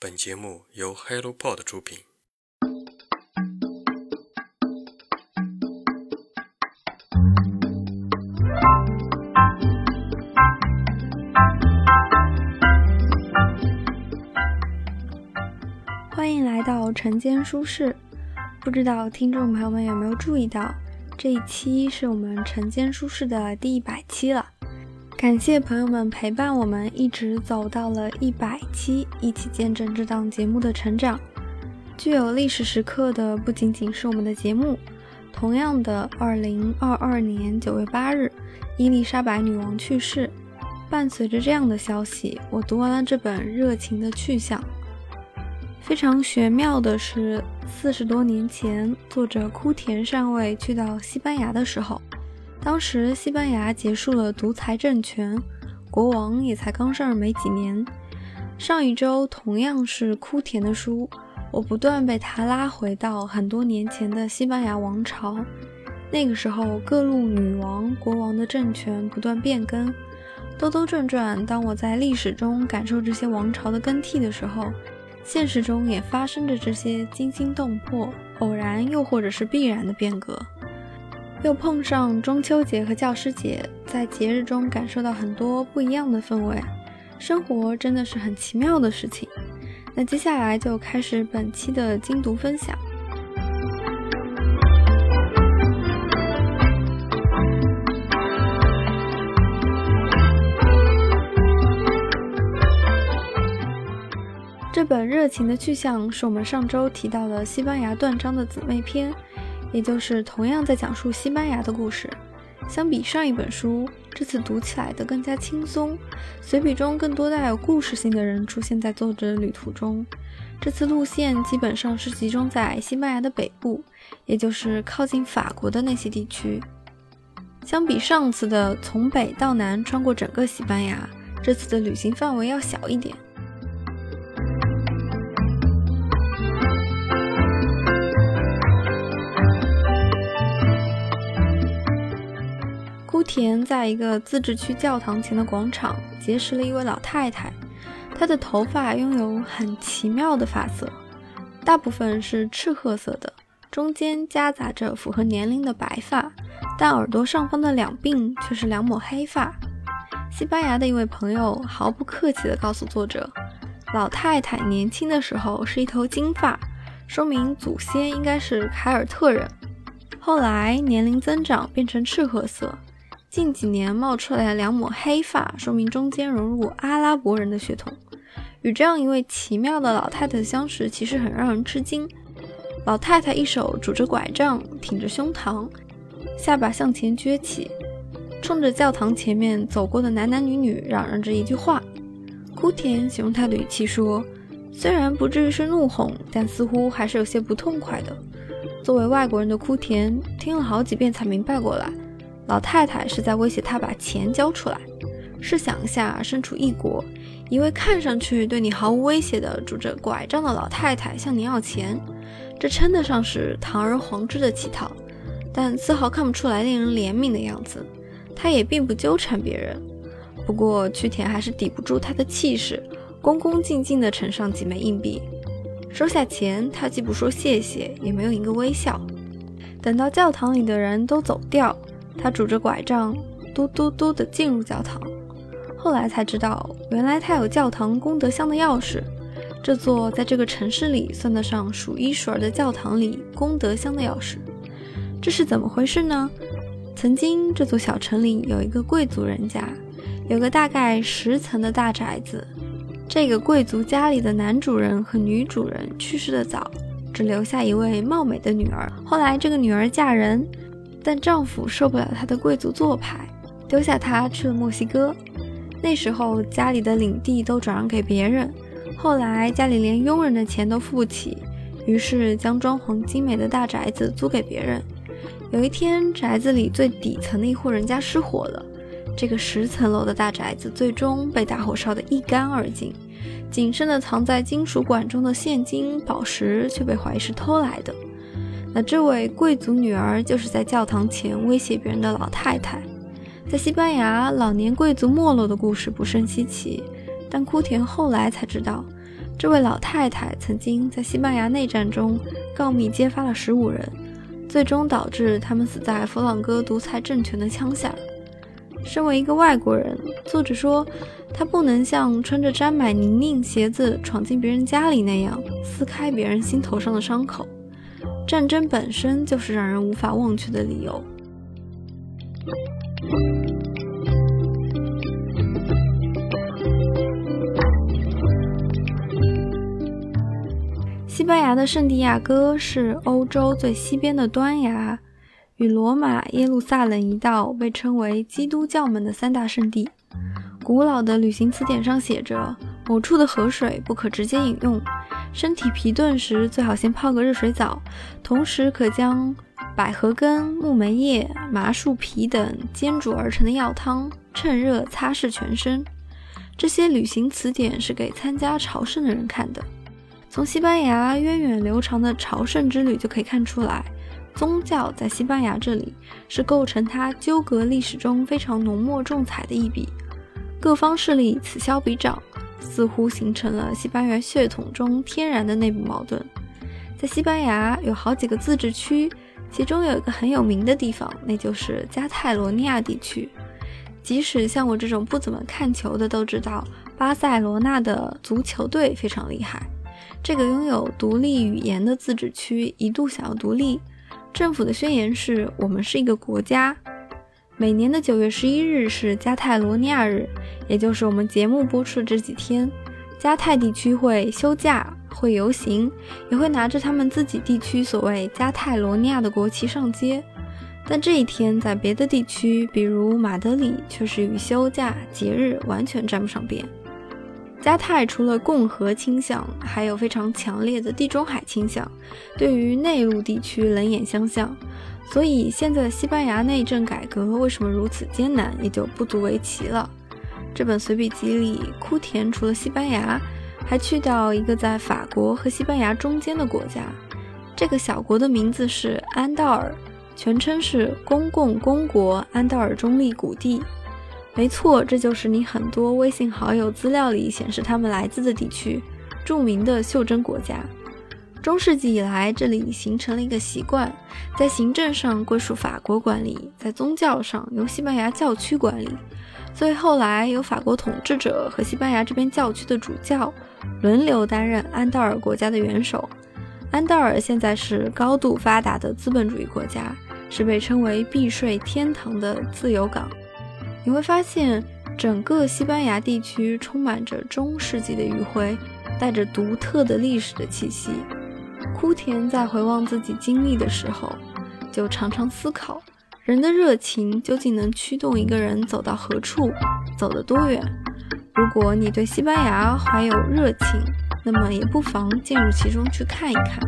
本节目由 HelloPod 出品。欢迎来到晨间书适。不知道听众朋友们有没有注意到，这一期是我们晨间书适的第一百期了。感谢朋友们陪伴我们一直走到了一百期，一起见证这档节目的成长。具有历史时刻的不仅仅是我们的节目，同样的，二零二二年九月八日，伊丽莎白女王去世。伴随着这样的消息，我读完了这本《热情的去向》。非常玄妙的是，四十多年前，作者枯田上尉去到西班牙的时候，当时西班牙结束了独裁政权，国王也才刚上任没几年。上一周同样是枯田的书，我不断被他拉回到很多年前的西班牙王朝。那个时候，各路女王、国王的政权不断变更。兜兜转转，当我在历史中感受这些王朝的更替的时候。现实中也发生着这些惊心动魄、偶然又或者是必然的变革，又碰上中秋节和教师节，在节日中感受到很多不一样的氛围，生活真的是很奇妙的事情。那接下来就开始本期的精读分享。这本《热情的去向》是我们上周提到的西班牙断章的姊妹篇，也就是同样在讲述西班牙的故事。相比上一本书，这次读起来的更加轻松，随笔中更多带有故事性的人出现在作者的旅途中。这次路线基本上是集中在西班牙的北部，也就是靠近法国的那些地区。相比上次的从北到南穿过整个西班牙，这次的旅行范围要小一点。枯田在一个自治区教堂前的广场结识了一位老太太，她的头发拥有很奇妙的发色，大部分是赤褐色的，中间夹杂着符合年龄的白发，但耳朵上方的两鬓却是两抹黑发。西班牙的一位朋友毫不客气地告诉作者，老太太年轻的时候是一头金发，说明祖先应该是凯尔特人，后来年龄增长变成赤褐色。近几年冒出来两抹黑发，说明中间融入阿拉伯人的血统。与这样一位奇妙的老太太相识，其实很让人吃惊。老太太一手拄着拐杖，挺着胸膛，下巴向前撅起，冲着教堂前面走过的男男女女嚷嚷着一句话。枯田形容她的语气说：“虽然不至于是怒吼，但似乎还是有些不痛快的。”作为外国人的枯田听了好几遍才明白过来。老太太是在威胁他把钱交出来。试想一下，身处异国，一位看上去对你毫无威胁的拄着拐杖的老太太向你要钱，这称得上是堂而皇之的乞讨，但丝毫看不出来令人怜悯的样子。他也并不纠缠别人，不过曲田还是抵不住他的气势，恭恭敬敬地呈上几枚硬币。收下钱，他既不说谢谢，也没有一个微笑。等到教堂里的人都走掉。他拄着拐杖，嘟嘟嘟地进入教堂。后来才知道，原来他有教堂功德箱的钥匙。这座在这个城市里算得上数一数二的教堂里，功德箱的钥匙，这是怎么回事呢？曾经这座小城里有一个贵族人家，有个大概十层的大宅子。这个贵族家里的男主人和女主人去世的早，只留下一位貌美的女儿。后来这个女儿嫁人。但丈夫受不了她的贵族做派，丢下她去了墨西哥。那时候家里的领地都转让给别人，后来家里连佣人的钱都付不起，于是将装潢精美的大宅子租给别人。有一天，宅子里最底层的一户人家失火了，这个十层楼的大宅子最终被大火烧得一干二净，仅剩的藏在金属管中的现金宝石却被怀疑是偷来的。那这位贵族女儿就是在教堂前威胁别人的老太太。在西班牙，老年贵族没落的故事不甚稀奇，但枯田后来才知道，这位老太太曾经在西班牙内战中告密揭发了十五人，最终导致他们死在佛朗哥独裁政权的枪下。身为一个外国人，作者说他不能像穿着沾满泥泞鞋子闯进别人家里那样撕开别人心头上的伤口。战争本身就是让人无法忘却的理由。西班牙的圣地亚哥是欧洲最西边的端崖，与罗马、耶路撒冷一道被称为基督教们的三大圣地。古老的旅行词典上写着，某处的河水不可直接饮用。身体疲顿时，最好先泡个热水澡，同时可将百合根、木梅叶、麻树皮等煎煮而成的药汤趁热擦拭全身。这些旅行词典是给参加朝圣的人看的。从西班牙源远流长的朝圣之旅就可以看出来，宗教在西班牙这里是构成它纠葛历史中非常浓墨重彩的一笔。各方势力此消彼长。似乎形成了西班牙血统中天然的内部矛盾。在西班牙有好几个自治区，其中有一个很有名的地方，那就是加泰罗尼亚地区。即使像我这种不怎么看球的都知道，巴塞罗那的足球队非常厉害。这个拥有独立语言的自治区一度想要独立，政府的宣言是我们是一个国家。每年的九月十一日是加泰罗尼亚日，也就是我们节目播出的这几天，加泰地区会休假、会游行，也会拿着他们自己地区所谓加泰罗尼亚的国旗上街。但这一天在别的地区，比如马德里，却是与休假、节日完全沾不上边。加泰除了共和倾向，还有非常强烈的地中海倾向，对于内陆地区冷眼相向。所以，现在的西班牙内政改革为什么如此艰难，也就不足为奇了。这本随笔集里，枯田除了西班牙，还去掉一个在法国和西班牙中间的国家。这个小国的名字是安道尔，全称是公共公国安道尔中立谷地。没错，这就是你很多微信好友资料里显示他们来自的地区，著名的袖珍国家。中世纪以来，这里形成了一个习惯，在行政上归属法国管理，在宗教上由西班牙教区管理。所以后来由法国统治者和西班牙这边教区的主教轮流担任安道尔国家的元首。安道尔现在是高度发达的资本主义国家，是被称为避税天堂的自由港。你会发现，整个西班牙地区充满着中世纪的余晖，带着独特的历史的气息。枯田在回望自己经历的时候，就常常思考：人的热情究竟能驱动一个人走到何处，走得多远？如果你对西班牙怀有热情，那么也不妨进入其中去看一看。